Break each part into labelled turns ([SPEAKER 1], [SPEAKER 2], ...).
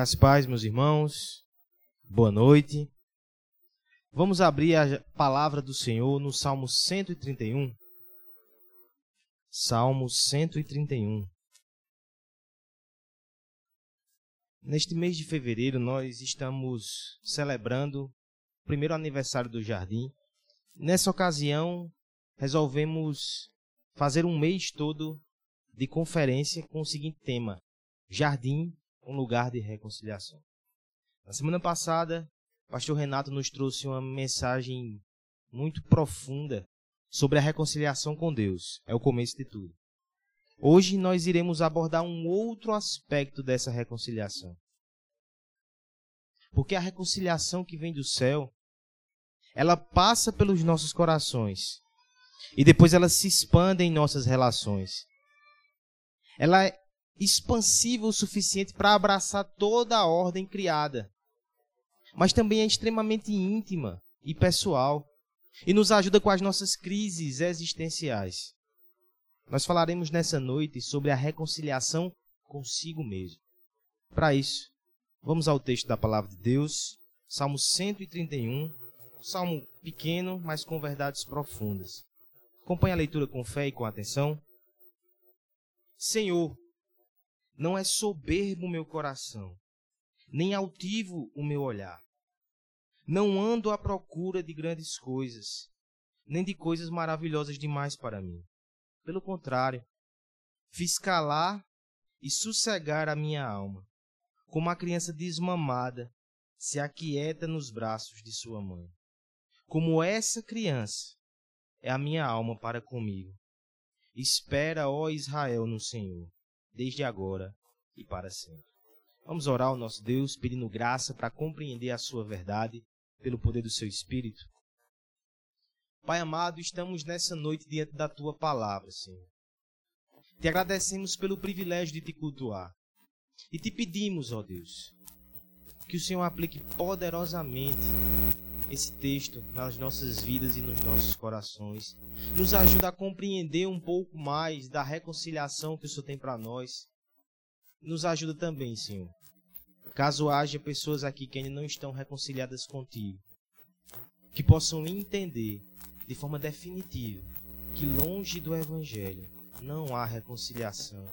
[SPEAKER 1] Graças paz, meus irmãos. Boa noite. Vamos abrir a palavra do Senhor no Salmo 131. Salmo 131. Neste mês de fevereiro, nós estamos celebrando o primeiro aniversário do jardim. Nessa ocasião, resolvemos fazer um mês todo de conferência com o seguinte tema: Jardim um lugar de reconciliação. Na semana passada, o pastor Renato nos trouxe uma mensagem muito profunda sobre a reconciliação com Deus. É o começo de tudo. Hoje nós iremos abordar um outro aspecto dessa reconciliação. Porque a reconciliação que vem do céu, ela passa pelos nossos corações e depois ela se expande em nossas relações. Ela expansiva o suficiente para abraçar toda a ordem criada. Mas também é extremamente íntima e pessoal e nos ajuda com as nossas crises existenciais. Nós falaremos nessa noite sobre a reconciliação consigo mesmo. Para isso, vamos ao texto da palavra de Deus, Salmo 131, um salmo pequeno, mas com verdades profundas. Acompanhe a leitura com fé e com atenção. Senhor, não é soberbo o meu coração, nem altivo o meu olhar. Não ando à procura de grandes coisas, nem de coisas maravilhosas demais para mim. Pelo contrário, fiz calar e sossegar a minha alma, como a criança desmamada se aquieta nos braços de sua mãe. Como essa criança é a minha alma para comigo. Espera, ó Israel, no Senhor desde agora e para sempre. Vamos orar ao nosso Deus, pedindo graça para compreender a Sua verdade pelo poder do Seu Espírito. Pai amado, estamos nessa noite diante da Tua palavra, Senhor. Te agradecemos pelo privilégio de te cultuar. E te pedimos, ó Deus, que o Senhor aplique poderosamente esse texto nas nossas vidas e nos nossos corações. Nos ajuda a compreender um pouco mais da reconciliação que o Senhor tem para nós. Nos ajuda também, Senhor. Caso haja pessoas aqui que ainda não estão reconciliadas contigo, que possam entender de forma definitiva que longe do Evangelho não há reconciliação,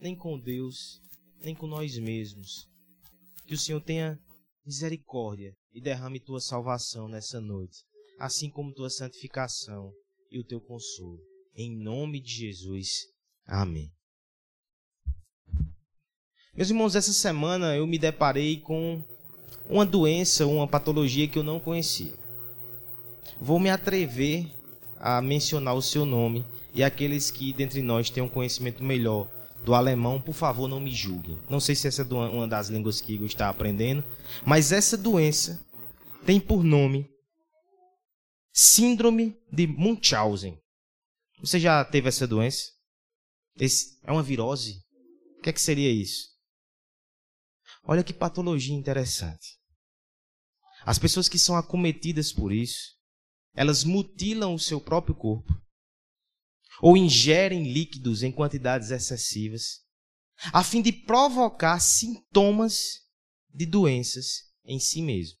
[SPEAKER 1] nem com Deus, nem com nós mesmos. Que o Senhor tenha misericórdia e derrame tua salvação nessa noite, assim como tua santificação e o teu consolo. Em nome de Jesus. Amém. Meus irmãos, essa semana eu me deparei com uma doença, uma patologia que eu não conhecia. Vou me atrever a mencionar o seu nome e aqueles que dentre nós têm um conhecimento melhor do alemão, por favor, não me julguem. Não sei se essa é uma das línguas que Igor está aprendendo, mas essa doença tem por nome Síndrome de Munchausen. Você já teve essa doença? Esse é uma virose? O que, é que seria isso? Olha que patologia interessante. As pessoas que são acometidas por isso, elas mutilam o seu próprio corpo ou ingerem líquidos em quantidades excessivas, a fim de provocar sintomas de doenças em si mesmo.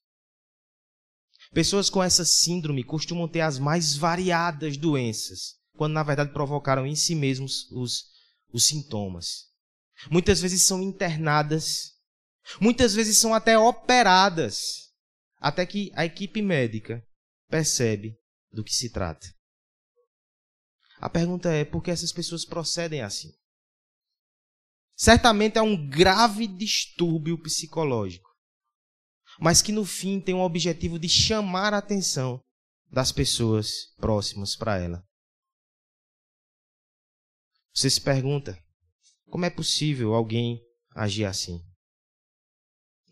[SPEAKER 1] Pessoas com essa síndrome costumam ter as mais variadas doenças, quando na verdade provocaram em si mesmos os, os sintomas. Muitas vezes são internadas, muitas vezes são até operadas, até que a equipe médica percebe do que se trata. A pergunta é por que essas pessoas procedem assim? Certamente é um grave distúrbio psicológico, mas que no fim tem o objetivo de chamar a atenção das pessoas próximas para ela. Você se pergunta: como é possível alguém agir assim?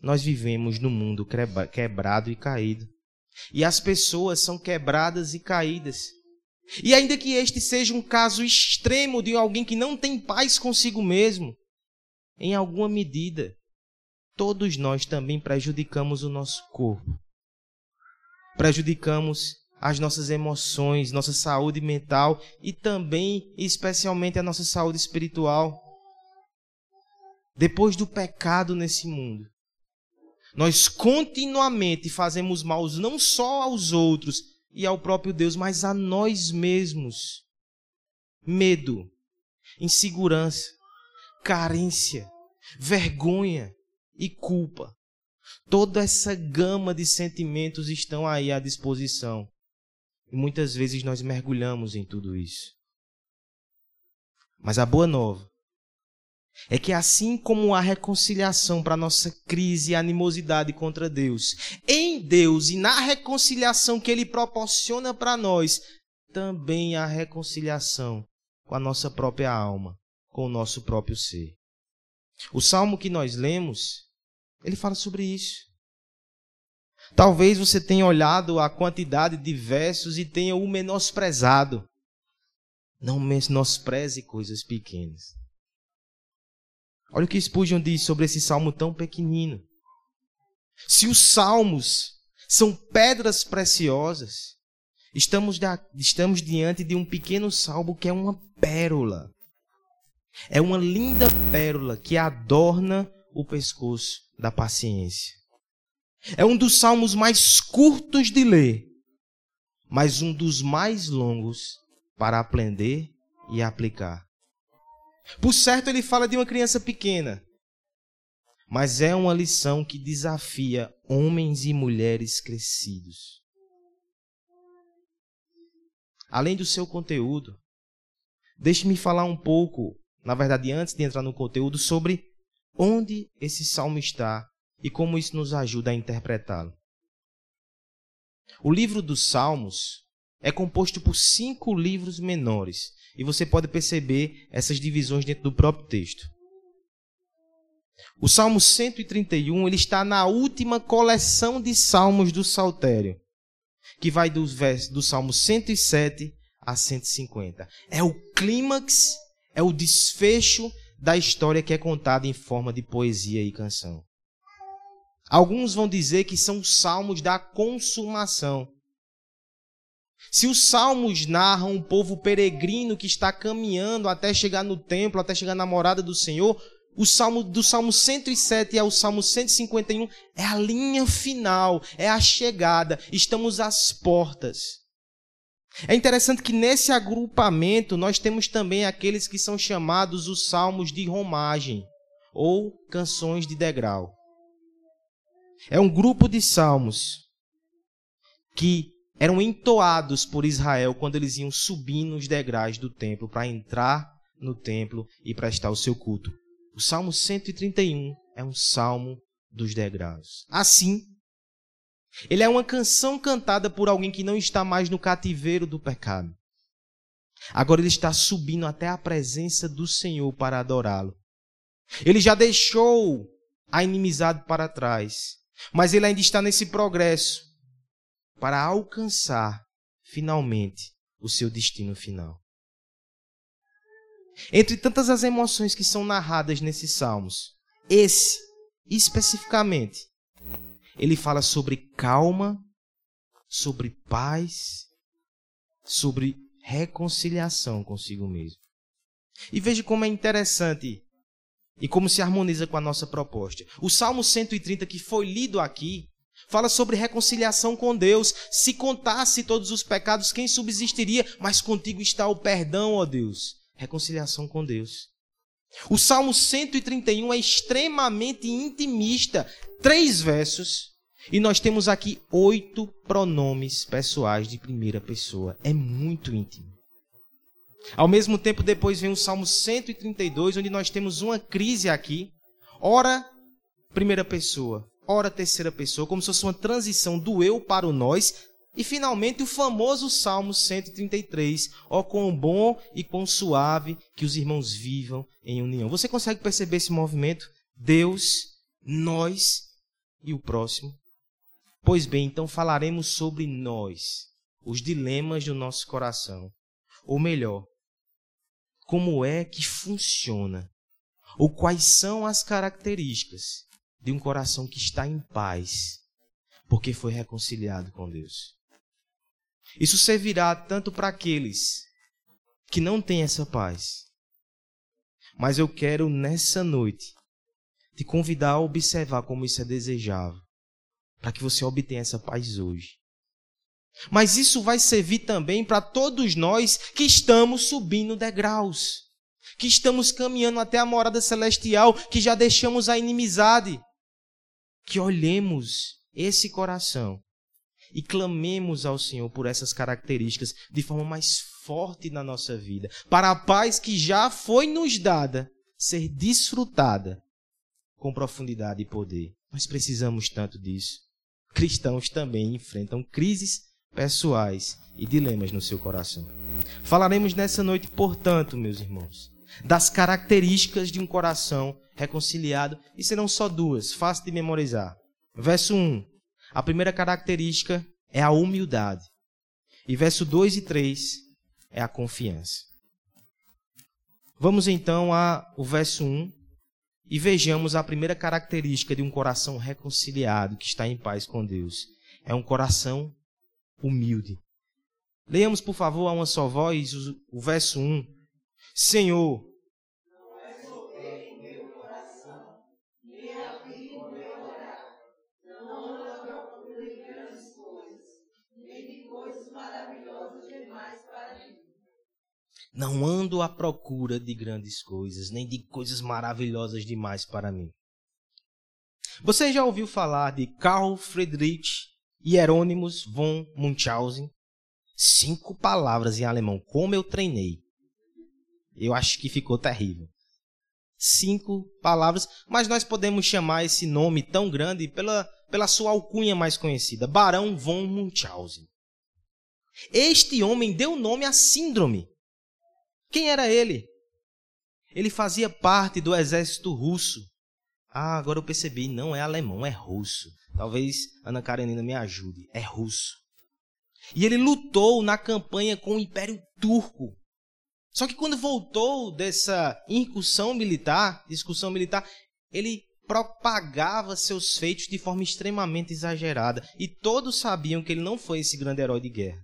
[SPEAKER 1] Nós vivemos num mundo quebrado e caído. E as pessoas são quebradas e caídas. E ainda que este seja um caso extremo de alguém que não tem paz consigo mesmo, em alguma medida, todos nós também prejudicamos o nosso corpo. Prejudicamos as nossas emoções, nossa saúde mental e também, especialmente, a nossa saúde espiritual. Depois do pecado nesse mundo, Nós continuamente fazemos mal não só aos outros e ao próprio Deus, mas a nós mesmos. Medo, insegurança, carência, vergonha e culpa. Toda essa gama de sentimentos estão aí à disposição. E muitas vezes nós mergulhamos em tudo isso. Mas a boa nova é que assim como há reconciliação para nossa crise e animosidade contra Deus, em Deus e na reconciliação que ele proporciona para nós, também há reconciliação com a nossa própria alma, com o nosso próprio ser. O salmo que nós lemos, ele fala sobre isso. Talvez você tenha olhado a quantidade de versos e tenha o menosprezado. Não menospreze coisas pequenas. Olha o que Spurgeon diz sobre esse salmo tão pequenino. Se os salmos são pedras preciosas, estamos, da, estamos diante de um pequeno salmo que é uma pérola. É uma linda pérola que adorna o pescoço da paciência. É um dos salmos mais curtos de ler, mas um dos mais longos para aprender e aplicar. Por certo, ele fala de uma criança pequena, mas é uma lição que desafia homens e mulheres crescidos. Além do seu conteúdo, deixe-me falar um pouco, na verdade, antes de entrar no conteúdo, sobre onde esse salmo está e como isso nos ajuda a interpretá-lo. O livro dos Salmos é composto por cinco livros menores, e você pode perceber essas divisões dentro do próprio texto. O Salmo 131 ele está na última coleção de salmos do Saltério, que vai do, do Salmo 107 a 150. É o clímax, é o desfecho da história que é contada em forma de poesia e canção. Alguns vão dizer que são os salmos da consumação, se os salmos narram um povo peregrino que está caminhando até chegar no templo, até chegar na morada do Senhor, o salmo do Salmo 107 ao Salmo 151 é a linha final, é a chegada, estamos às portas. É interessante que nesse agrupamento nós temos também aqueles que são chamados os salmos de romagem ou canções de degrau. É um grupo de salmos que eram entoados por Israel quando eles iam subindo os degraus do templo para entrar no templo e prestar o seu culto. O Salmo 131 é um salmo dos degraus. Assim, ele é uma canção cantada por alguém que não está mais no cativeiro do pecado. Agora ele está subindo até a presença do Senhor para adorá-lo. Ele já deixou a inimizade para trás, mas ele ainda está nesse progresso para alcançar finalmente o seu destino final. Entre tantas as emoções que são narradas nesses salmos, esse, especificamente, ele fala sobre calma, sobre paz, sobre reconciliação consigo mesmo. E veja como é interessante e como se harmoniza com a nossa proposta. O Salmo 130 que foi lido aqui Fala sobre reconciliação com Deus. Se contasse todos os pecados, quem subsistiria? Mas contigo está o perdão, ó Deus. Reconciliação com Deus. O Salmo 131 é extremamente intimista. Três versos. E nós temos aqui oito pronomes pessoais de primeira pessoa. É muito íntimo. Ao mesmo tempo, depois vem o Salmo 132, onde nós temos uma crise aqui. Ora, primeira pessoa ora terceira pessoa, como se fosse uma transição do eu para o nós. E finalmente o famoso Salmo 133, ó quão bom e quão suave que os irmãos vivam em união. Você consegue perceber esse movimento? Deus, nós e o próximo. Pois bem, então falaremos sobre nós, os dilemas do nosso coração. Ou melhor, como é que funciona, ou quais são as características de um coração que está em paz, porque foi reconciliado com Deus. Isso servirá tanto para aqueles que não têm essa paz. Mas eu quero nessa noite te convidar a observar como isso é desejável. para que você obtenha essa paz hoje. Mas isso vai servir também para todos nós que estamos subindo degraus, que estamos caminhando até a morada celestial, que já deixamos a inimizade. Que olhemos esse coração e clamemos ao Senhor por essas características de forma mais forte na nossa vida, para a paz que já foi nos dada ser desfrutada com profundidade e poder. Nós precisamos tanto disso. Cristãos também enfrentam crises pessoais e dilemas no seu coração. Falaremos nessa noite, portanto, meus irmãos, das características de um coração reconciliado, e serão só duas, fácil de memorizar. Verso 1. A primeira característica é a humildade. E verso 2 e 3 é a confiança. Vamos então ao verso 1 e vejamos a primeira característica de um coração reconciliado que está em paz com Deus. É um coração humilde. Leiamos, por favor, a uma só voz o, verso 1. Senhor, Não ando à procura de grandes coisas, nem de coisas maravilhosas demais para mim. Você já ouviu falar de Carl Friedrich Hieronymus von Munchausen? Cinco palavras em alemão. Como eu treinei. Eu acho que ficou terrível. Cinco palavras, mas nós podemos chamar esse nome tão grande pela, pela sua alcunha mais conhecida, Barão von Munchausen. Este homem deu nome à síndrome quem era ele? Ele fazia parte do exército russo. Ah, agora eu percebi, não é alemão, é russo. Talvez Ana Karenina me ajude. É russo. E ele lutou na campanha com o Império Turco. Só que quando voltou dessa incursão militar, discussão militar, ele propagava seus feitos de forma extremamente exagerada. E todos sabiam que ele não foi esse grande herói de guerra.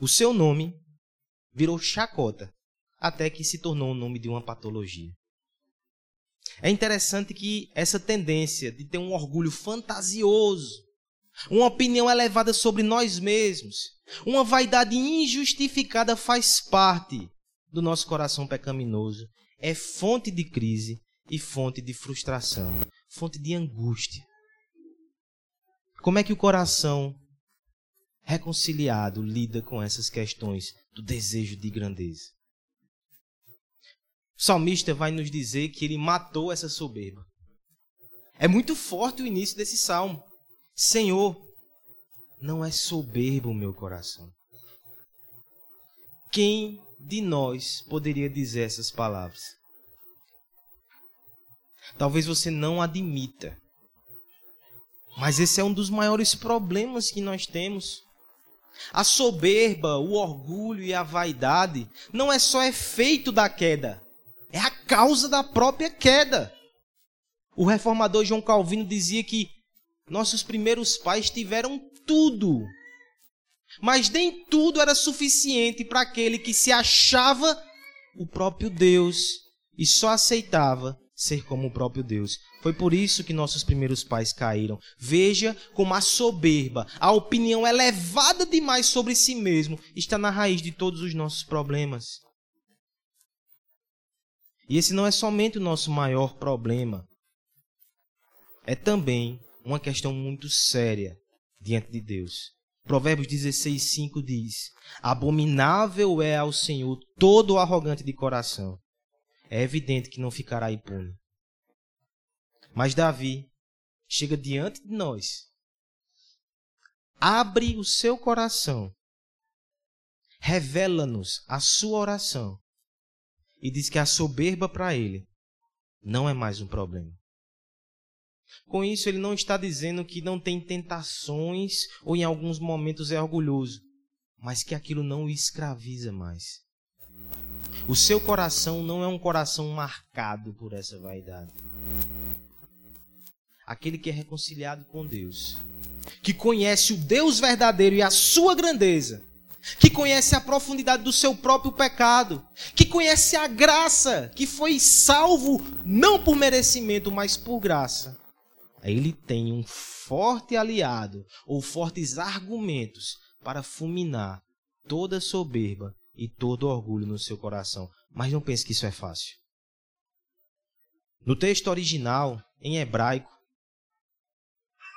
[SPEAKER 1] O seu nome virou chacota até que se tornou o nome de uma patologia. É interessante que essa tendência de ter um orgulho fantasioso, uma opinião elevada sobre nós mesmos, uma vaidade injustificada faz parte do nosso coração pecaminoso, é fonte de crise e fonte de frustração, fonte de angústia. Como é que o coração reconciliado lida com essas questões do desejo de grandeza? O salmista vai nos dizer que ele matou essa soberba. É muito forte o início desse salmo. Senhor, não é soberbo o meu coração. Quem de nós poderia dizer essas palavras? Talvez você não admita. Mas esse é um dos maiores problemas que nós temos. A soberba, o orgulho e a vaidade não é só efeito da queda, é a causa da própria queda. O reformador João Calvino dizia que nossos primeiros pais tiveram tudo, mas nem tudo era suficiente para aquele que se achava o próprio Deus e só aceitava ser como o próprio Deus. Foi por isso que nossos primeiros pais caíram. Veja como a soberba, a opinião elevada demais sobre si mesmo, está na raiz de todos os nossos problemas. E esse não é somente o nosso maior problema. É também uma questão muito séria diante de Deus. Provérbios 16, 5 diz: Abominável é ao Senhor todo arrogante de coração. É evidente que não ficará impune. Mas Davi chega diante de nós, abre o seu coração, revela-nos a sua oração e diz que a soberba para ele não é mais um problema. Com isso, ele não está dizendo que não tem tentações ou em alguns momentos é orgulhoso, mas que aquilo não o escraviza mais. O seu coração não é um coração marcado por essa vaidade. Aquele que é reconciliado com Deus, que conhece o Deus verdadeiro e a sua grandeza, que conhece a profundidade do seu próprio pecado, que conhece a graça, que foi salvo não por merecimento, mas por graça. ele tem um forte aliado ou fortes argumentos para fulminar toda soberba e todo orgulho no seu coração. Mas não pense que isso é fácil. No texto original, em hebraico,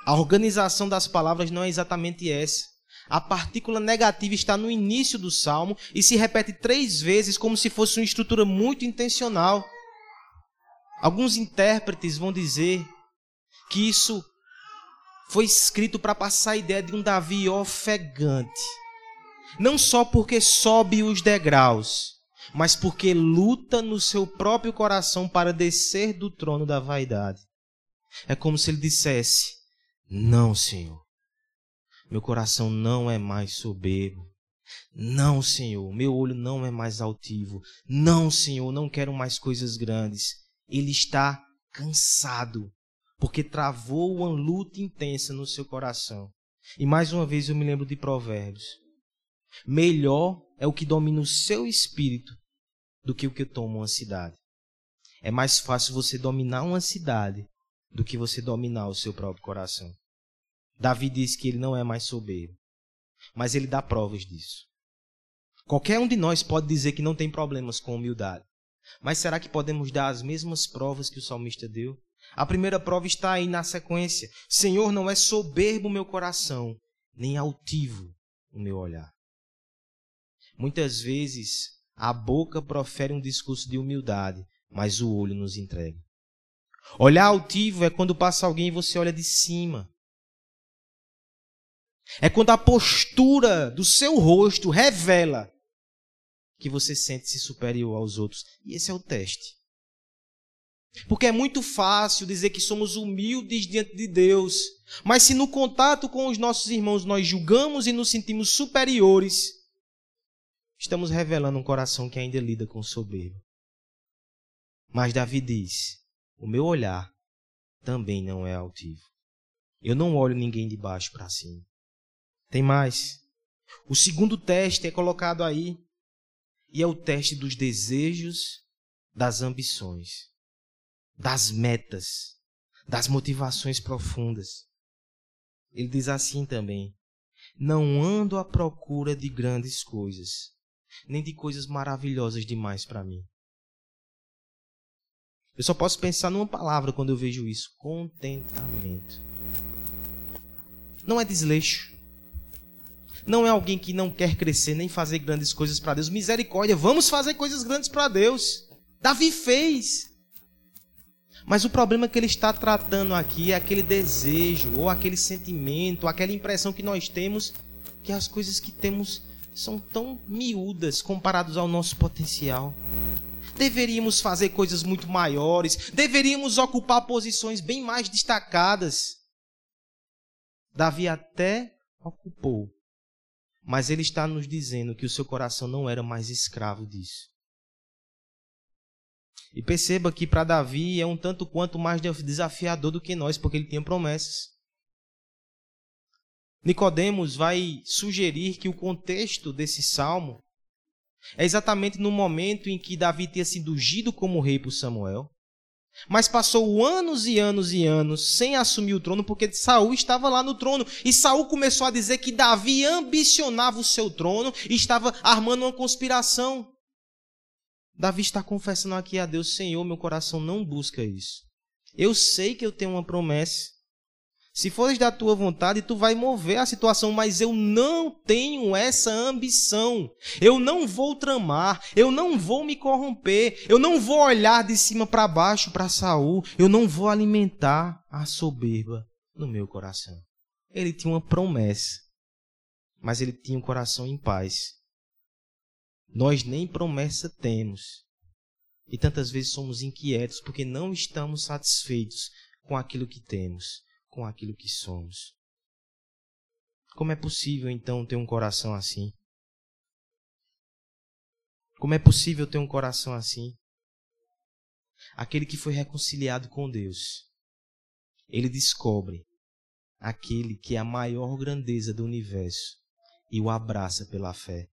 [SPEAKER 1] a organização das palavras não é exatamente essa. A partícula negativa está no início do salmo e se repete três vezes, como se fosse uma estrutura muito intencional. Alguns intérpretes vão dizer que isso foi escrito para passar a ideia de um Davi ofegante. Não só porque sobe os degraus, mas porque luta no seu próprio coração para descer do trono da vaidade. É como se ele dissesse: Não, Senhor, meu coração não é mais soberbo. Não, Senhor, meu olho não é mais altivo. Não, Senhor, não quero mais coisas grandes. Ele está cansado porque travou uma luta intensa no seu coração. E mais uma vez eu me lembro de Provérbios. Melhor é o que domina o seu espírito do que o que toma uma cidade. É mais fácil você dominar uma cidade do que você dominar o seu próprio coração. Davi diz que ele não é mais soberbo, mas ele dá provas disso. Qualquer um de nós pode dizer que não tem problemas com humildade, mas será que podemos dar as mesmas provas que o salmista deu? A primeira prova está aí na sequência. Senhor, não é soberbo o meu coração, nem altivo o meu olhar. Muitas vezes a boca profere um discurso de humildade, mas o olho nos entrega. Olhar altivo é quando passa alguém e você olha de cima. É quando a postura do seu rosto revela que você sente-se superior aos outros. E esse é o teste. Porque é muito fácil dizer que somos humildes diante de Deus, mas se no contato com os nossos irmãos nós julgamos e nos sentimos superiores, estamos revelando um coração que ainda lida com soberba. Mas Davi diz: O meu olhar também não é altivo. Eu não olho ninguém de baixo para cima. Tem mais. O segundo teste é colocado aí, e é o teste dos desejos, das ambições das metas, das motivações profundas. Ele diz assim também: Não ando à procura de grandes coisas, nem de coisas maravilhosas demais para mim. Eu só posso pensar numa palavra quando eu vejo isso: contentamento. Não é desleixo. Não é alguém que não quer crescer nem fazer grandes coisas para Deus. Misericórdia, vamos fazer coisas grandes para Deus. Davi fez. Mas o problema que ele está tratando aqui é aquele desejo, ou aquele sentimento, ou aquela impressão que nós temos que as coisas que temos são tão miúdas comparados ao nosso potencial. Deveríamos fazer coisas muito maiores, deveríamos ocupar posições bem mais destacadas. Davi até ocupou, mas ele está nos dizendo que o seu coração não era mais escravo disso. E perceba que para Davi é um tanto quanto mais desafiador do que nós, porque ele tinha promessas. Nicodemos vai sugerir que o contexto desse salmo é exatamente no momento em que Davi tinha sido ungido como rei por Samuel, mas passou anos e anos e anos sem assumir o trono porque Saul estava lá no trono e Saul começou a dizer que Davi ambicionava o seu trono e estava armando uma conspiração. Davi está confessando aqui a Deus: Senhor, meu coração não busca isso. Eu sei que eu tenho uma promessa. Se fores da tua vontade, tu vai mover a situação, mas eu não tenho essa ambição. Eu não vou tramar, eu não vou me corromper, eu não vou olhar de cima para baixo para Saul, eu não vou alimentar a soberba no meu coração. Ele tinha uma promessa, mas ele tinha um coração em paz. Nós nem promessa temos. E tantas vezes somos inquietos porque não estamos satisfeitos com aquilo que temos, com aquilo que somos. Como é possível então ter um coração assim? Como é possível ter um coração assim? Aquele que foi reconciliado com Deus, ele descobre aquele que é a maior grandeza do universo e o abraça pela fé.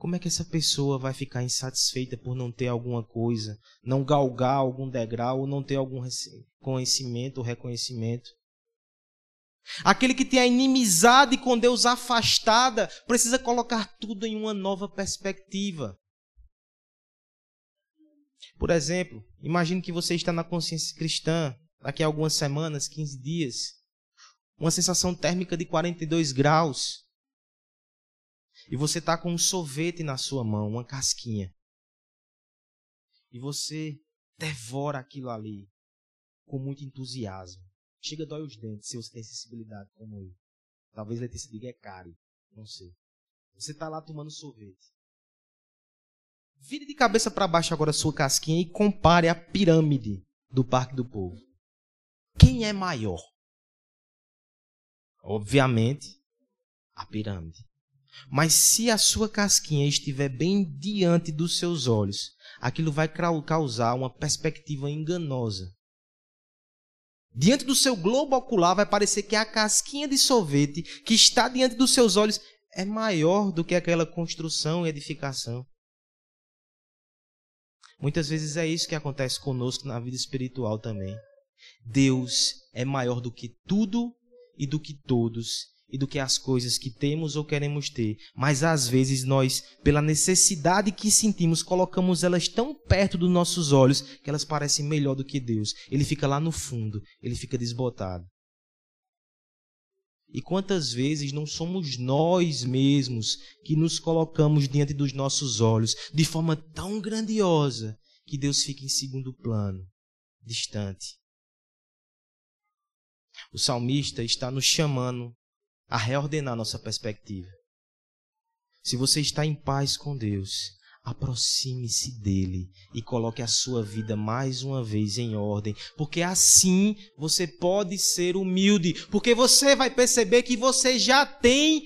[SPEAKER 1] Como é que essa pessoa vai ficar insatisfeita por não ter alguma coisa, não galgar algum degrau ou não ter algum conhecimento ou reconhecimento? Aquele que tem a inimizade com Deus afastada precisa colocar tudo em uma nova perspectiva. Por exemplo, imagine que você está na consciência cristã daqui a algumas semanas, 15 dias, uma sensação térmica de 42 graus e você está com um sorvete na sua mão, uma casquinha. E você devora aquilo ali com muito entusiasmo. Chega dói os dentes se você tem sensibilidade como eu. Talvez Letícia diga é caro, não sei. Você está lá tomando sorvete. Vire de cabeça para baixo agora a sua casquinha e compare a pirâmide do Parque do Povo. Quem é maior? Obviamente, a pirâmide. Mas se a sua casquinha estiver bem diante dos seus olhos, aquilo vai causar uma perspectiva enganosa. Diante do seu globo ocular vai parecer que a casquinha de sorvete que está diante dos seus olhos é maior do que aquela construção e edificação. Muitas vezes é isso que acontece conosco na vida espiritual também. Deus é maior do que tudo e do que todos e do que as coisas que temos ou queremos ter, mas às vezes nós, pela necessidade que sentimos, colocamos elas tão perto dos nossos olhos que elas parecem melhor do que Deus. Ele fica lá no fundo, ele fica desbotado. E quantas vezes não somos nós mesmos que nos colocamos diante dos nossos olhos de forma tão grandiosa que Deus fica em segundo plano, distante. O salmista está nos chamando a reordenar nossa perspectiva. Se você está em paz com Deus, aproxime-se dele e coloque a sua vida mais uma vez em ordem, porque assim você pode ser humilde, porque você vai perceber que você já tem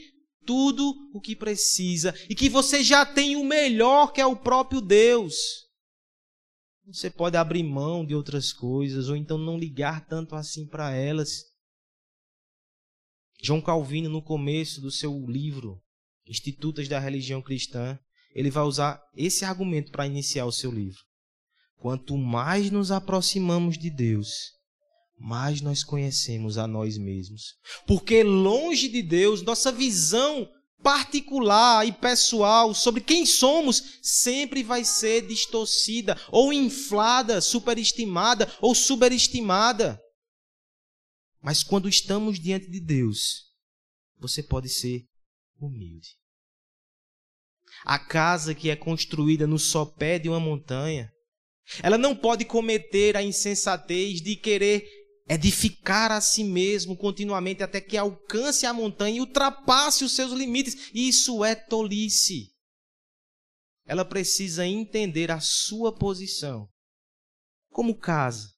[SPEAKER 1] tudo o que precisa e que você já tem o melhor que é o próprio Deus. Você pode abrir mão de outras coisas ou então não ligar tanto assim para elas. João Calvino, no começo do seu livro Institutas da Religião Cristã, ele vai usar esse argumento para iniciar o seu livro. Quanto mais nos aproximamos de Deus, mais nós conhecemos a nós mesmos. Porque longe de Deus, nossa visão particular e pessoal sobre quem somos sempre vai ser distorcida, ou inflada, superestimada ou superestimada. Mas quando estamos diante de Deus, você pode ser humilde. A casa que é construída no sopé de uma montanha, ela não pode cometer a insensatez de querer edificar a si mesmo continuamente até que alcance a montanha e ultrapasse os seus limites. Isso é tolice. Ela precisa entender a sua posição como casa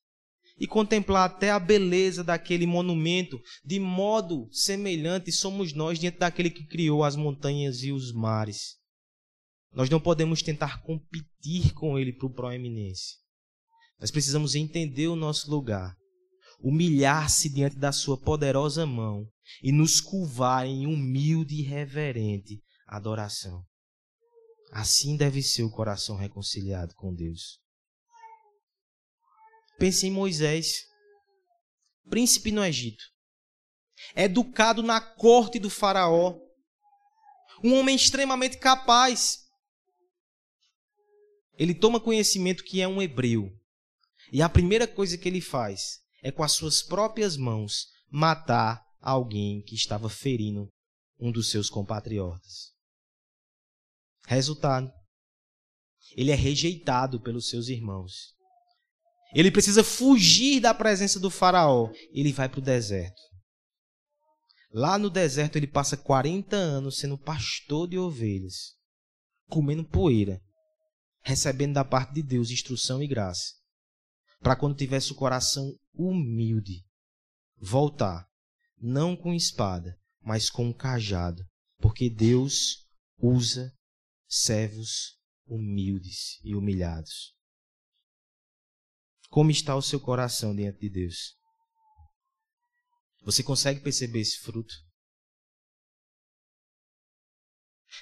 [SPEAKER 1] e contemplar até a beleza daquele monumento, de modo semelhante somos nós diante daquele que criou as montanhas e os mares. Nós não podemos tentar competir com ele para o proeminência. Nós precisamos entender o nosso lugar, humilhar-se diante da sua poderosa mão e nos curvar em humilde e reverente adoração. Assim deve ser o coração reconciliado com Deus. Pense em Moisés, príncipe no Egito, educado na corte do Faraó, um homem extremamente capaz. Ele toma conhecimento que é um hebreu. E a primeira coisa que ele faz é, com as suas próprias mãos, matar alguém que estava ferindo um dos seus compatriotas. Resultado: ele é rejeitado pelos seus irmãos. Ele precisa fugir da presença do Faraó. Ele vai para o deserto. Lá no deserto ele passa 40 anos sendo pastor de ovelhas, comendo poeira, recebendo da parte de Deus instrução e graça, para quando tivesse o coração humilde, voltar, não com espada, mas com um cajado, porque Deus usa servos humildes e humilhados. Como está o seu coração diante de Deus? Você consegue perceber esse fruto?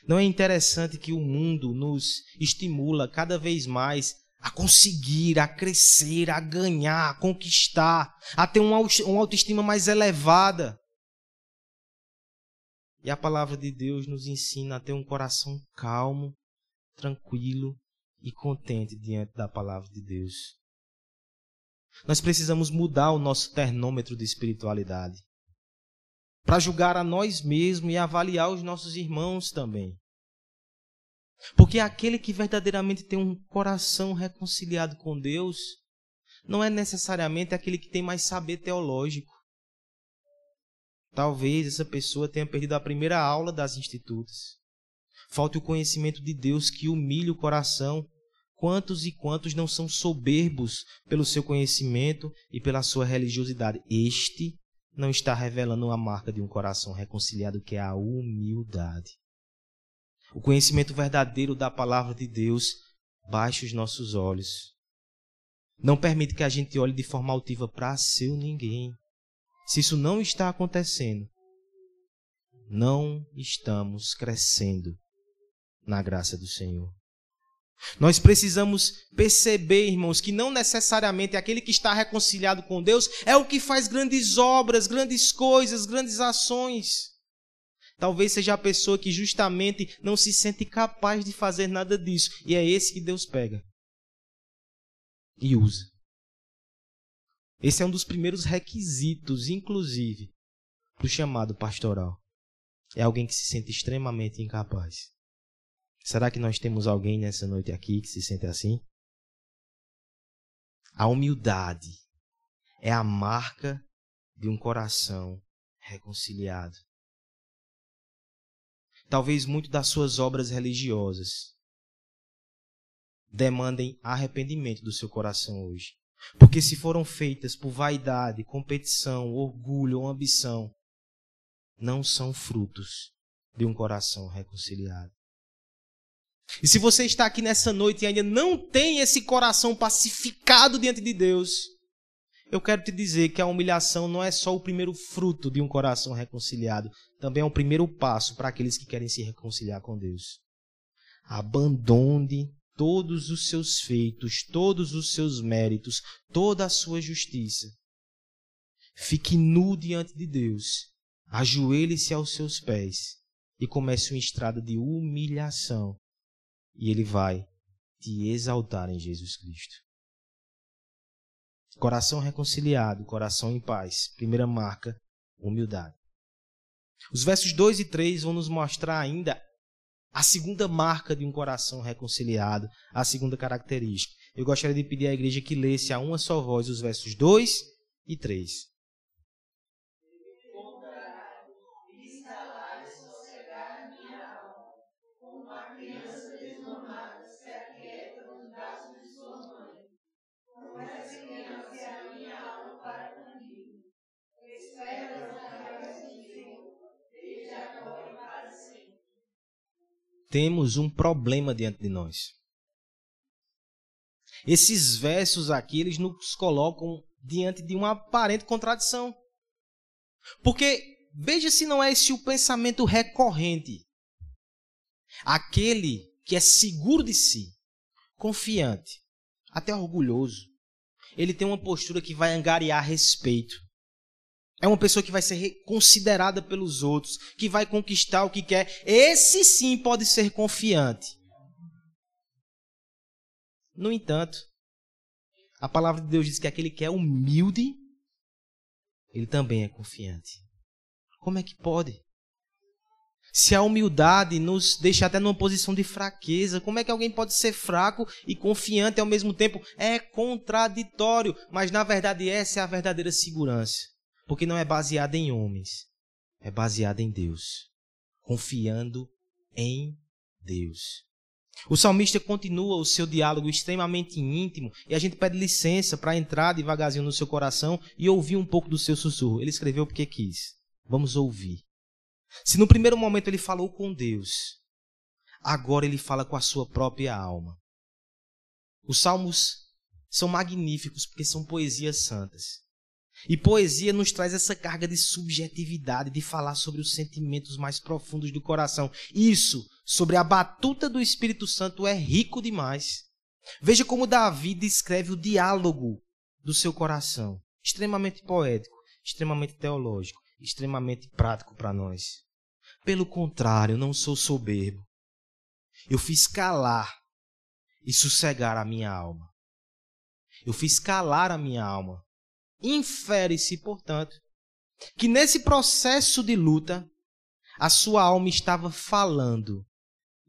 [SPEAKER 1] Não é interessante que o mundo nos estimula cada vez mais a conseguir, a crescer, a ganhar, a conquistar, a ter uma autoestima mais elevada. E a palavra de Deus nos ensina a ter um coração calmo, tranquilo e contente diante da palavra de Deus. Nós precisamos mudar o nosso termômetro de espiritualidade para julgar a nós mesmos e avaliar os nossos irmãos também. Porque aquele que verdadeiramente tem um coração reconciliado com Deus não é necessariamente aquele que tem mais saber teológico. Talvez essa pessoa tenha perdido a primeira aula das institutas. Falte o conhecimento de Deus que humilha o coração. Quantos e quantos não são soberbos pelo seu conhecimento e pela sua religiosidade? Este não está revelando a marca de um coração reconciliado, que é a humildade. O conhecimento verdadeiro da palavra de Deus baixa os nossos olhos. Não permite que a gente olhe de forma altiva para seu ninguém. Se isso não está acontecendo, não estamos crescendo na graça do Senhor. Nós precisamos perceber, irmãos, que não necessariamente aquele que está reconciliado com Deus é o que faz grandes obras, grandes coisas, grandes ações. Talvez seja a pessoa que justamente não se sente capaz de fazer nada disso. E é esse que Deus pega e usa. Esse é um dos primeiros requisitos, inclusive, do chamado pastoral. É alguém que se sente extremamente incapaz. Será que nós temos alguém nessa noite aqui que se sente assim? A humildade é a marca de um coração reconciliado. Talvez muito das suas obras religiosas demandem arrependimento do seu coração hoje. Porque se foram feitas por vaidade, competição, orgulho ou ambição, não são frutos de um coração reconciliado. E se você está aqui nessa noite e ainda não tem esse coração pacificado diante de Deus, eu quero te dizer que a humilhação não é só o primeiro fruto de um coração reconciliado, também é o primeiro passo para aqueles que querem se reconciliar com Deus. Abandone todos os seus feitos, todos os seus méritos, toda a sua justiça. Fique nu diante de Deus, ajoelhe-se aos seus pés e comece uma estrada de humilhação e ele vai te exaltar em Jesus Cristo. Coração reconciliado, coração em paz. Primeira marca, humildade. Os versos 2 e 3 vão nos mostrar ainda a segunda marca de um coração reconciliado, a segunda característica. Eu gostaria de pedir à igreja que lesse a uma só voz os versos 2 e 3. Temos um problema diante de nós. Esses versos aqui, eles nos colocam diante de uma aparente contradição. Porque, veja se não é esse o pensamento recorrente. Aquele que é seguro de si, confiante, até orgulhoso, ele tem uma postura que vai angariar respeito. É uma pessoa que vai ser considerada pelos outros, que vai conquistar o que quer. Esse sim pode ser confiante. No entanto, a palavra de Deus diz que aquele que é humilde, ele também é confiante. Como é que pode? Se a humildade nos deixa até numa posição de fraqueza, como é que alguém pode ser fraco e confiante ao mesmo tempo? É contraditório, mas na verdade essa é a verdadeira segurança. Porque não é baseada em homens, é baseada em Deus. Confiando em Deus. O salmista continua o seu diálogo extremamente íntimo e a gente pede licença para entrar devagarzinho no seu coração e ouvir um pouco do seu sussurro. Ele escreveu porque quis. Vamos ouvir. Se no primeiro momento ele falou com Deus, agora ele fala com a sua própria alma. Os salmos são magníficos porque são poesias santas. E poesia nos traz essa carga de subjetividade, de falar sobre os sentimentos mais profundos do coração. Isso sobre a batuta do Espírito Santo é rico demais. Veja como Davi descreve o diálogo do seu coração. Extremamente poético, extremamente teológico, extremamente prático para nós. Pelo contrário, não sou soberbo. Eu fiz calar e sossegar a minha alma. Eu fiz calar a minha alma. Infere-se, portanto, que nesse processo de luta, a sua alma estava falando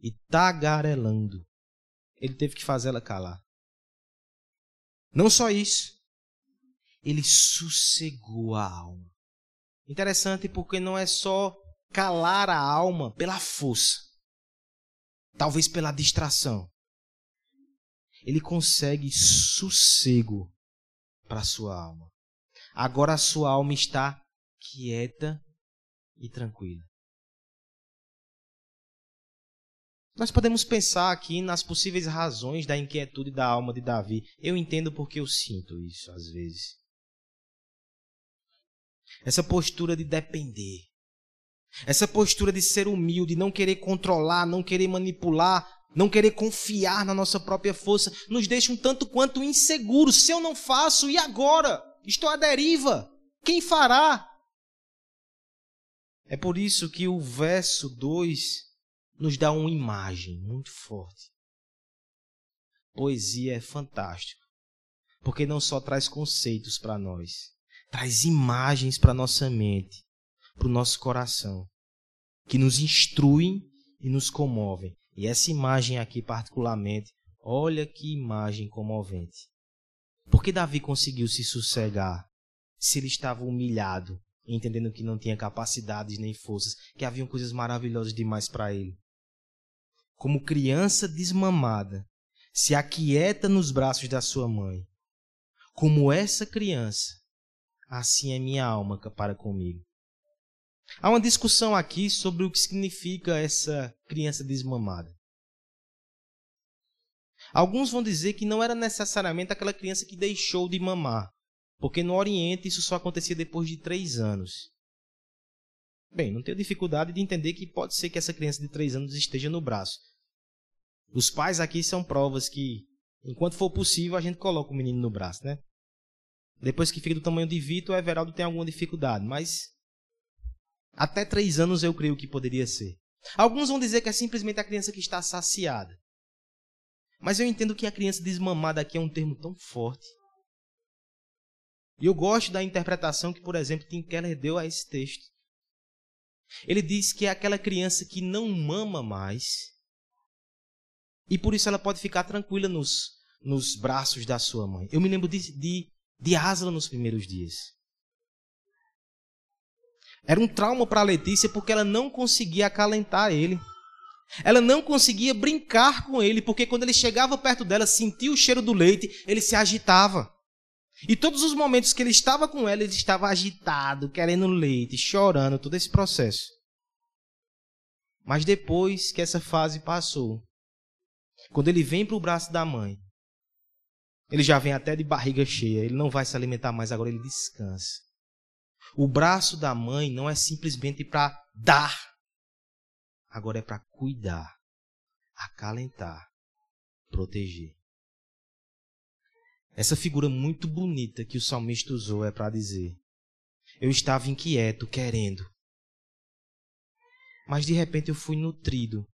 [SPEAKER 1] e tagarelando. Ele teve que fazer ela calar. Não só isso, ele sossegou a alma. Interessante porque não é só calar a alma pela força, talvez pela distração. Ele consegue sossego para a sua alma. Agora a sua alma está quieta e tranquila. Nós podemos pensar aqui nas possíveis razões da inquietude da alma de Davi. Eu entendo porque eu sinto isso às vezes. Essa postura de depender. Essa postura de ser humilde, não querer controlar, não querer manipular, não querer confiar na nossa própria força, nos deixa um tanto quanto inseguros. Se eu não faço, e agora? Estou à deriva. Quem fará? É por isso que o verso 2 nos dá uma imagem muito forte. Poesia é fantástico, porque não só traz conceitos para nós, traz imagens para nossa mente, para o nosso coração, que nos instruem e nos comovem. E essa imagem aqui, particularmente, olha que imagem comovente. Por que Davi conseguiu se sossegar se ele estava humilhado, entendendo que não tinha capacidades nem forças, que haviam coisas maravilhosas demais para ele? Como criança desmamada, se aquieta nos braços da sua mãe. Como essa criança, assim é minha alma para comigo. Há uma discussão aqui sobre o que significa essa criança desmamada. Alguns vão dizer que não era necessariamente aquela criança que deixou de mamar, porque no Oriente isso só acontecia depois de três anos. Bem, não tenho dificuldade de entender que pode ser que essa criança de três anos esteja no braço. Os pais aqui são provas que, enquanto for possível, a gente coloca o menino no braço, né? Depois que fica do tamanho de Vitor, o Everaldo tem alguma dificuldade, mas até três anos eu creio que poderia ser. Alguns vão dizer que é simplesmente a criança que está saciada. Mas eu entendo que a criança desmamada aqui é um termo tão forte. E eu gosto da interpretação que, por exemplo, Tim Keller deu a esse texto. Ele diz que é aquela criança que não mama mais. E por isso ela pode ficar tranquila nos, nos braços da sua mãe. Eu me lembro de, de, de Asla nos primeiros dias. Era um trauma para Letícia porque ela não conseguia acalentar ele. Ela não conseguia brincar com ele, porque quando ele chegava perto dela, sentia o cheiro do leite, ele se agitava. E todos os momentos que ele estava com ela, ele estava agitado, querendo leite, chorando, todo esse processo. Mas depois que essa fase passou, quando ele vem para o braço da mãe, ele já vem até de barriga cheia, ele não vai se alimentar mais, agora ele descansa. O braço da mãe não é simplesmente para dar, agora é para cuidar, acalentar, proteger. Essa figura muito bonita que o salmista usou é para dizer: eu estava inquieto, querendo, mas de repente eu fui nutrido.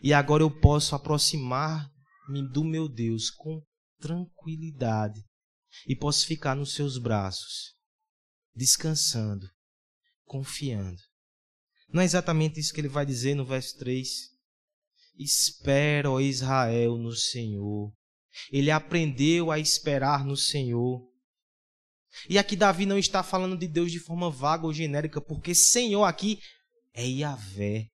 [SPEAKER 1] E agora eu posso aproximar-me do meu Deus com tranquilidade e posso ficar nos seus braços descansando, confiando. Não é exatamente isso que ele vai dizer no verso 3? Espera, ó Israel, no Senhor. Ele aprendeu a esperar no Senhor. E aqui Davi não está falando de Deus de forma vaga ou genérica, porque Senhor aqui é Yahvé.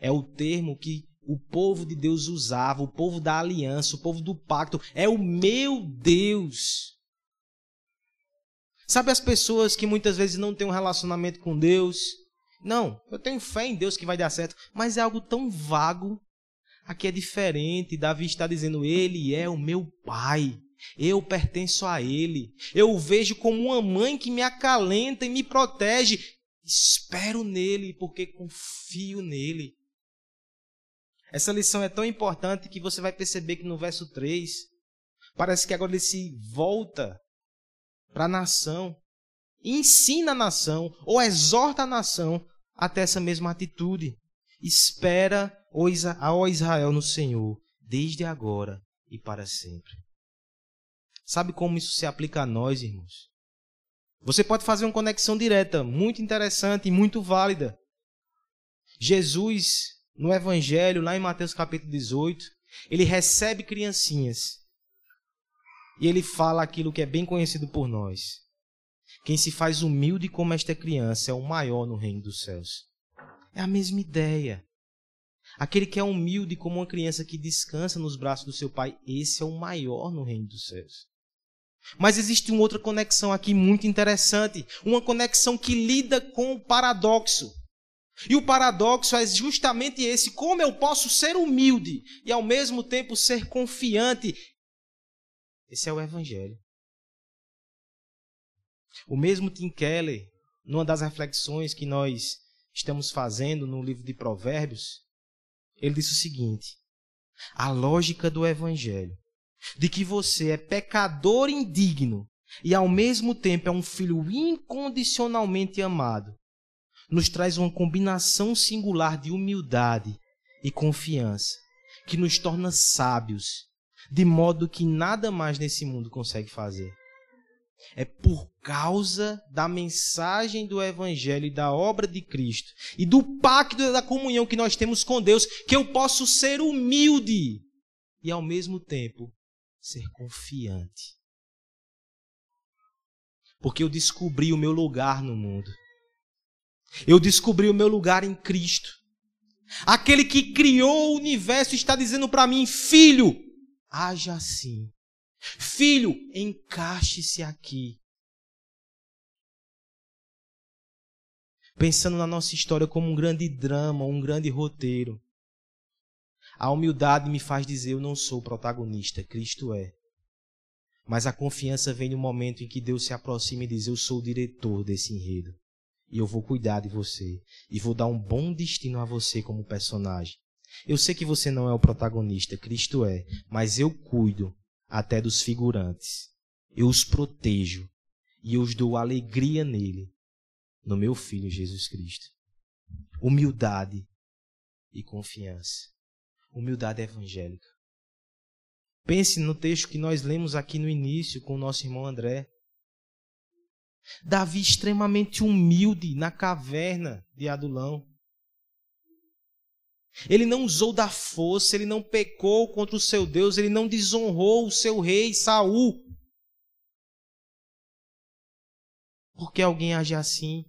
[SPEAKER 1] É o termo que o povo de Deus usava, o povo da aliança, o povo do pacto. É o meu Deus. Sabe as pessoas que muitas vezes não têm um relacionamento com Deus? Não, eu tenho fé em Deus que vai dar certo, mas é algo tão vago. Aqui é diferente. Davi está dizendo: Ele é o meu pai. Eu pertenço a Ele. Eu o vejo como uma mãe que me acalenta e me protege. Espero nele porque confio nele. Essa lição é tão importante que você vai perceber que no verso 3, parece que agora ele se volta para a nação, ensina a nação, ou exorta a nação até essa mesma atitude. Espera, ó Israel, no Senhor, desde agora e para sempre. Sabe como isso se aplica a nós, irmãos? Você pode fazer uma conexão direta, muito interessante e muito válida. Jesus, no Evangelho, lá em Mateus capítulo 18, ele recebe criancinhas e ele fala aquilo que é bem conhecido por nós. Quem se faz humilde como esta criança é o maior no reino dos céus. É a mesma ideia. Aquele que é humilde como uma criança que descansa nos braços do seu pai, esse é o maior no reino dos céus. Mas existe uma outra conexão aqui muito interessante, uma conexão que lida com o paradoxo. E o paradoxo é justamente esse: como eu posso ser humilde e ao mesmo tempo ser confiante? Esse é o Evangelho. O mesmo Tim Keller, numa das reflexões que nós estamos fazendo no livro de Provérbios, ele disse o seguinte: a lógica do Evangelho, de que você é pecador indigno e ao mesmo tempo é um filho incondicionalmente amado, nos traz uma combinação singular de humildade e confiança, que nos torna sábios, de modo que nada mais nesse mundo consegue fazer. É por causa da mensagem do Evangelho e da obra de Cristo e do pacto da comunhão que nós temos com Deus que eu posso ser humilde e ao mesmo tempo ser confiante. Porque eu descobri o meu lugar no mundo. Eu descobri o meu lugar em Cristo. Aquele que criou o universo está dizendo para mim, filho, haja assim. Filho, encaixe-se aqui. Pensando na nossa história como um grande drama, um grande roteiro. A humildade me faz dizer: eu não sou o protagonista, Cristo é. Mas a confiança vem no momento em que Deus se aproxima e diz: Eu sou o diretor desse enredo. E eu vou cuidar de você. E vou dar um bom destino a você como personagem. Eu sei que você não é o protagonista, Cristo é. Mas eu cuido até dos figurantes. Eu os protejo e eu os dou alegria nele, no meu Filho Jesus Cristo. Humildade e confiança. Humildade evangélica. Pense no texto que nós lemos aqui no início com o nosso irmão André. Davi extremamente humilde na caverna de Adulão. Ele não usou da força, ele não pecou contra o seu Deus, ele não desonrou o seu rei Saul. Por que alguém age assim?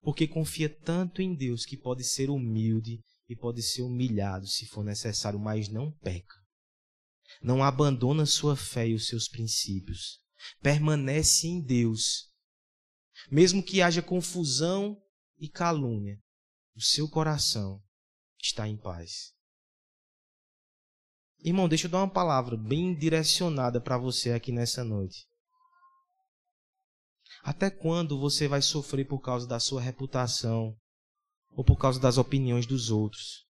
[SPEAKER 1] Porque confia tanto em Deus que pode ser humilde e pode ser humilhado se for necessário, mas não peca. Não abandona sua fé e os seus princípios. Permanece em Deus. Mesmo que haja confusão e calúnia, o seu coração está em paz. Irmão, deixa eu dar uma palavra bem direcionada para você aqui nessa noite. Até quando você vai sofrer por causa da sua reputação ou por causa das opiniões dos outros?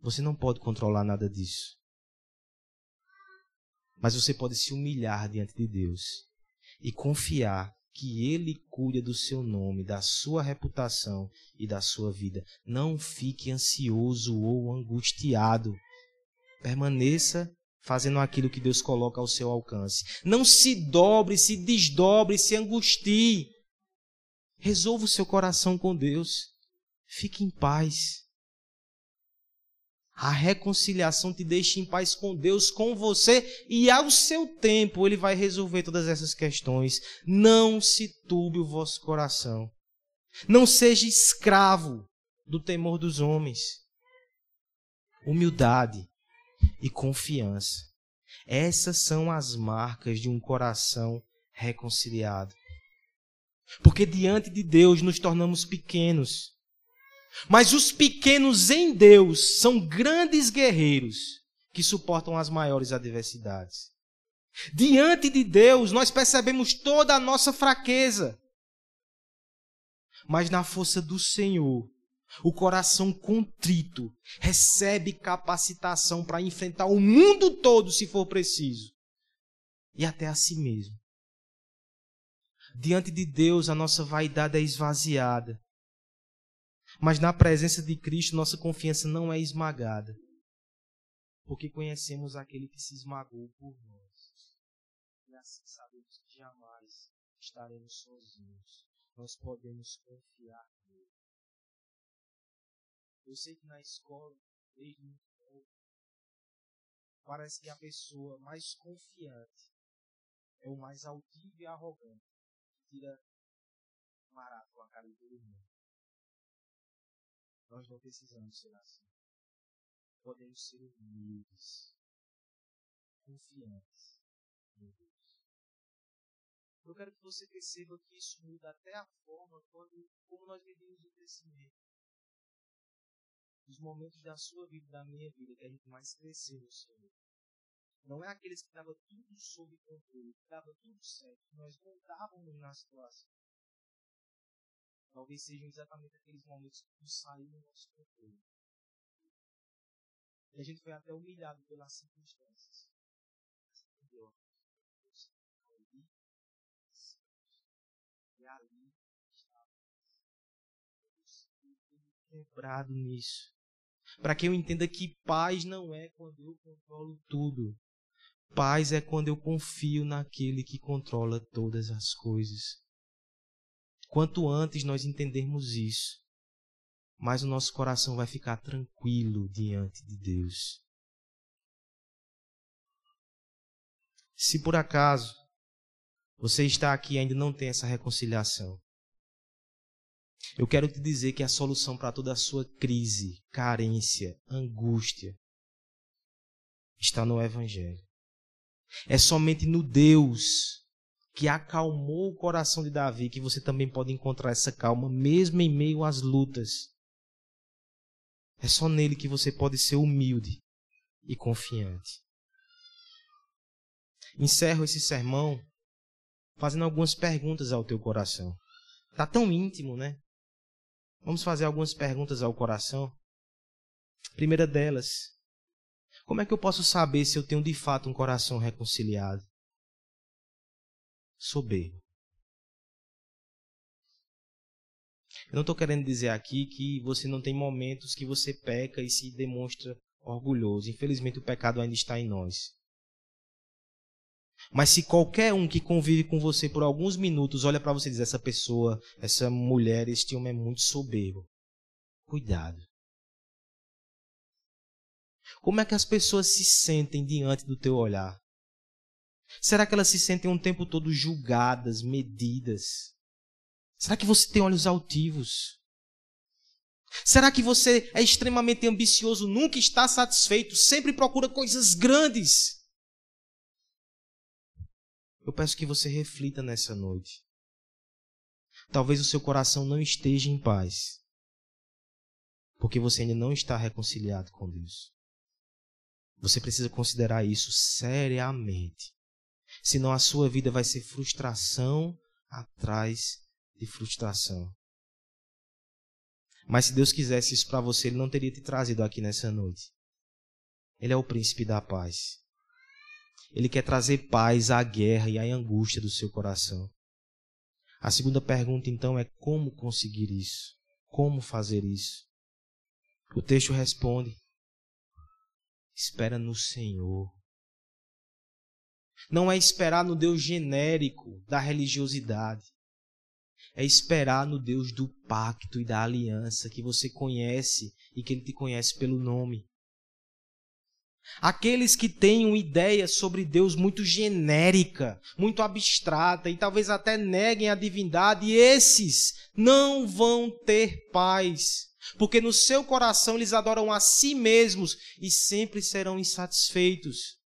[SPEAKER 1] Você não pode controlar nada disso. Mas você pode se humilhar diante de Deus e confiar que Ele cuida do seu nome, da sua reputação e da sua vida. Não fique ansioso ou angustiado. Permaneça fazendo aquilo que Deus coloca ao seu alcance. Não se dobre, se desdobre, se angustie. Resolva o seu coração com Deus. Fique em paz. A reconciliação te deixa em paz com Deus, com você, e ao seu tempo ele vai resolver todas essas questões. Não se turbe o vosso coração. Não seja escravo do temor dos homens. Humildade e confiança. Essas são as marcas de um coração reconciliado. Porque diante de Deus nos tornamos pequenos mas os pequenos em Deus são grandes guerreiros que suportam as maiores adversidades. Diante de Deus, nós percebemos toda a nossa fraqueza. Mas na força do Senhor, O coração contrito recebe capacitação para enfrentar o mundo todo se for preciso, e até a si mesmo. Diante de Deus, a nossa vaidade é esvaziada. Mas na presença de Cristo, nossa confiança não é esmagada. Porque conhecemos aquele que se esmagou por nós. E assim sabemos que jamais estaremos sozinhos. Nós podemos confiar nele. Eu sei que na escola, desde muito novo, parece que a pessoa mais confiante é o mais altivo e arrogante tira barato com a cara de todo mundo. Nós não precisamos ser assim. Podemos ser humildes, confiantes em Deus. Eu quero que você perceba que isso muda até a forma quando, como nós vivemos o crescimento. Os momentos da sua vida, da minha vida, que a gente mais cresceu no Senhor. Não é aqueles que estavam tudo sob controle, que estava tudo certo, nós voltávamos na situação. Talvez sejam exatamente aqueles momentos que nos saíram do nosso controle. E a gente foi até humilhado pelas circunstâncias. Mas entendeu? Ali, e ali estávamos. Quebrado nisso. Para que eu entenda que paz não é quando eu controlo tudo. Paz é quando eu confio naquele que controla todas as coisas. Quanto antes nós entendermos isso, mais o nosso coração vai ficar tranquilo diante de Deus. Se por acaso você está aqui e ainda não tem essa reconciliação, eu quero te dizer que a solução para toda a sua crise, carência, angústia está no Evangelho. É somente no Deus que acalmou o coração de Davi que você também pode encontrar essa calma, mesmo em meio às lutas. É só nele que você pode ser humilde e confiante. Encerro esse sermão fazendo algumas perguntas ao teu coração. Tá tão íntimo, né? Vamos fazer algumas perguntas ao coração. primeira delas, como é que eu posso saber se eu tenho de fato um coração reconciliado? Soberbo. Eu não estou querendo dizer aqui que você não tem momentos que você peca e se demonstra orgulhoso. Infelizmente, o pecado ainda está em nós. Mas se qualquer um que convive com você por alguns minutos olha para você e diz: essa pessoa, essa mulher, este homem é muito soberbo. Cuidado. Como é que as pessoas se sentem diante do teu olhar? Será que elas se sentem um tempo todo julgadas, medidas? Será que você tem olhos altivos? Será que você é extremamente ambicioso, nunca está satisfeito, sempre procura coisas grandes? Eu peço que você reflita nessa noite. Talvez o seu coração não esteja em paz, porque você ainda não está reconciliado com Deus. Você precisa considerar isso seriamente. Senão a sua vida vai ser frustração atrás de frustração. Mas se Deus quisesse isso para você, Ele não teria te trazido aqui nessa noite. Ele é o príncipe da paz. Ele quer trazer paz à guerra e à angústia do seu coração. A segunda pergunta, então, é como conseguir isso? Como fazer isso? O texto responde: Espera no Senhor. Não é esperar no Deus genérico da religiosidade. É esperar no Deus do pacto e da aliança que você conhece e que Ele te conhece pelo nome. Aqueles que têm uma ideia sobre Deus muito genérica, muito abstrata e talvez até neguem a divindade, esses não vão ter paz porque no seu coração eles adoram a si mesmos e sempre serão insatisfeitos.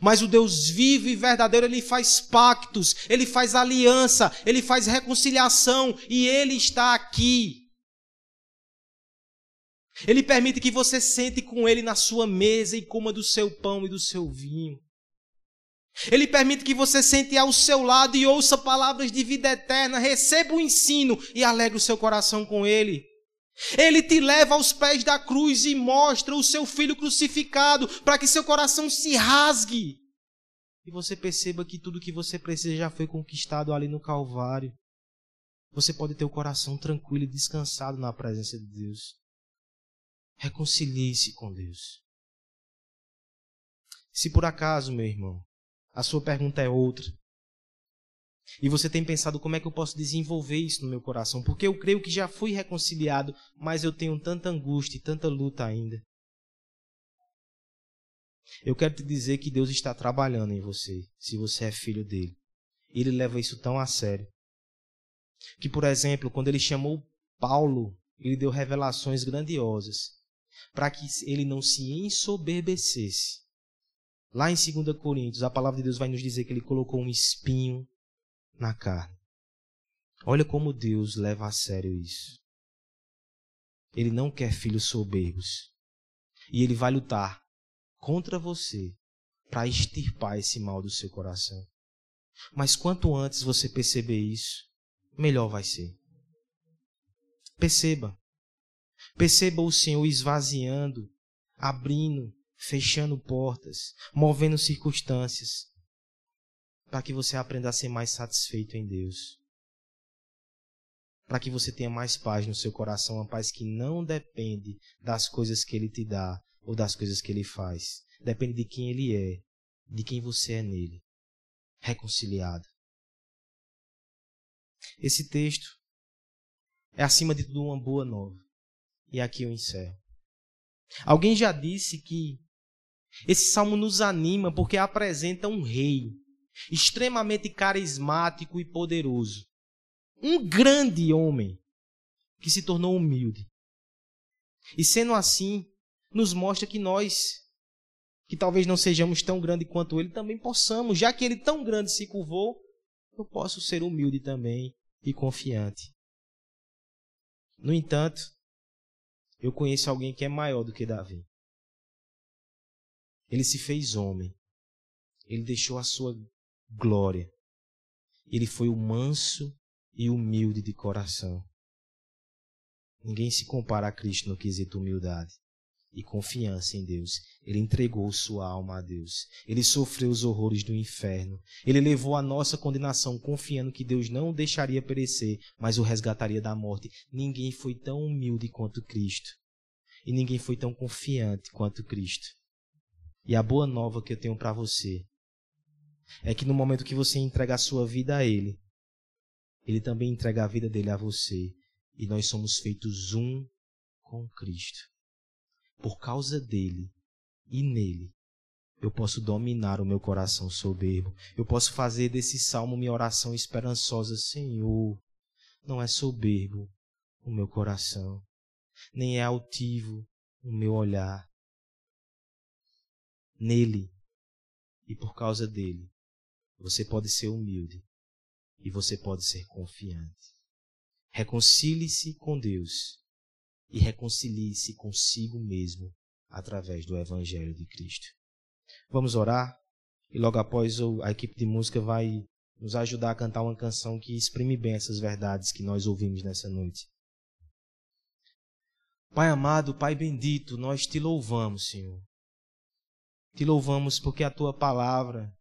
[SPEAKER 1] Mas o Deus vivo e verdadeiro, ele faz pactos, ele faz aliança, ele faz reconciliação e ele está aqui. Ele permite que você sente com ele na sua mesa e coma do seu pão e do seu vinho. Ele permite que você sente ao seu lado e ouça palavras de vida eterna, receba o ensino e alegre o seu coração com ele. Ele te leva aos pés da cruz e mostra o seu filho crucificado para que seu coração se rasgue. E você perceba que tudo que você precisa já foi conquistado ali no Calvário. Você pode ter o coração tranquilo e descansado na presença de Deus. Reconcilie-se com Deus. Se por acaso, meu irmão, a sua pergunta é outra, e você tem pensado como é que eu posso desenvolver isso no meu coração, porque eu creio que já fui reconciliado, mas eu tenho tanta angústia e tanta luta ainda. Eu quero te dizer que Deus está trabalhando em você, se você é filho dele. Ele leva isso tão a sério. Que, por exemplo, quando ele chamou Paulo, ele deu revelações grandiosas para que ele não se ensoberbecesse. Lá em 2 Coríntios, a palavra de Deus vai nos dizer que ele colocou um espinho na carne. Olha como Deus leva a sério isso. Ele não quer filhos soberbos. E ele vai lutar contra você para extirpar esse mal do seu coração. Mas quanto antes você perceber isso, melhor vai ser. Perceba. Perceba o Senhor esvaziando, abrindo, fechando portas, movendo circunstâncias, para que você aprenda a ser mais satisfeito em Deus. Para que você tenha mais paz no seu coração, uma paz que não depende das coisas que Ele te dá ou das coisas que Ele faz. Depende de quem Ele é, de quem você é nele. Reconciliado. Esse texto é, acima de tudo, uma boa nova. E aqui eu encerro. Alguém já disse que esse salmo nos anima porque apresenta um rei extremamente carismático e poderoso. Um grande homem que se tornou humilde. E sendo assim, nos mostra que nós, que talvez não sejamos tão grandes quanto ele, também possamos, já que ele tão grande se curvou, eu posso ser humilde também e confiante. No entanto, eu conheço alguém que é maior do que Davi. Ele se fez homem. Ele deixou a sua glória. Ele foi o manso e humilde de coração. Ninguém se compara a Cristo no quesito humildade e confiança em Deus. Ele entregou sua alma a Deus. Ele sofreu os horrores do inferno. Ele levou a nossa condenação, confiando que Deus não o deixaria perecer, mas o resgataria da morte. Ninguém foi tão humilde quanto Cristo. E ninguém foi tão confiante quanto Cristo. E a boa nova que eu tenho para você é que no momento que você entrega a sua vida a Ele, Ele também entrega a vida dele a você. E nós somos feitos um com Cristo. Por causa dele e nele, eu posso dominar o meu coração soberbo. Eu posso fazer desse salmo minha oração esperançosa. Senhor, não é soberbo o meu coração, nem é altivo o meu olhar. Nele e por causa dele, você pode ser humilde e você pode ser confiante. Reconcilie-se com Deus e reconcilie-se consigo mesmo através do Evangelho de Cristo. Vamos orar e logo após a equipe de música vai nos ajudar a cantar uma canção que exprime bem essas verdades que nós ouvimos nessa noite. Pai amado, Pai bendito, nós te louvamos, Senhor. Te louvamos porque a tua palavra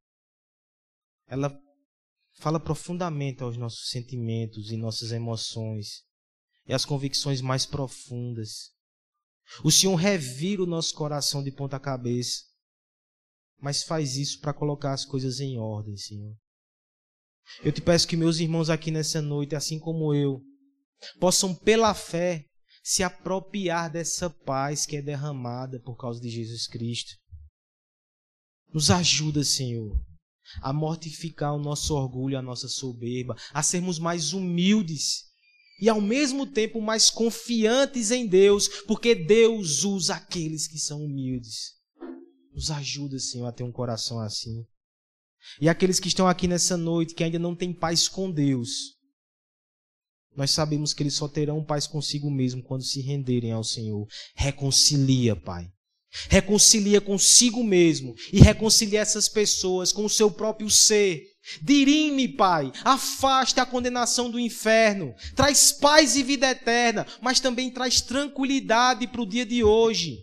[SPEAKER 1] ela fala profundamente aos nossos sentimentos e nossas emoções e as convicções mais profundas. O Senhor revira o nosso coração de ponta cabeça, mas faz isso para colocar as coisas em ordem, Senhor. Eu te peço que meus irmãos aqui nessa noite, assim como eu, possam pela fé se apropriar dessa paz que é derramada por causa de Jesus Cristo. Nos ajuda, Senhor, a mortificar o nosso orgulho, a nossa soberba, a sermos mais humildes e ao mesmo tempo mais confiantes em Deus, porque Deus usa aqueles que são humildes. Nos ajuda, Senhor, a ter um coração assim. E aqueles que estão aqui nessa noite que ainda não têm paz com Deus, nós sabemos que eles só terão paz consigo mesmo quando se renderem ao Senhor. Reconcilia, Pai. Reconcilia consigo mesmo e reconcilia essas pessoas com o seu próprio ser. Dirime, Pai, afaste a condenação do inferno, traz paz e vida eterna, mas também traz tranquilidade para o dia de hoje.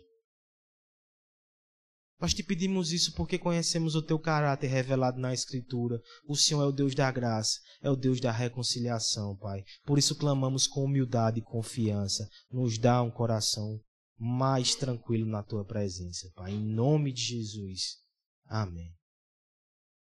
[SPEAKER 1] Nós te pedimos isso porque conhecemos o teu caráter revelado na Escritura. O Senhor é o Deus da graça, é o Deus da reconciliação, Pai. Por isso clamamos com humildade e confiança. Nos dá um coração mais tranquilo na tua presença, Pai. Em nome de Jesus. Amém.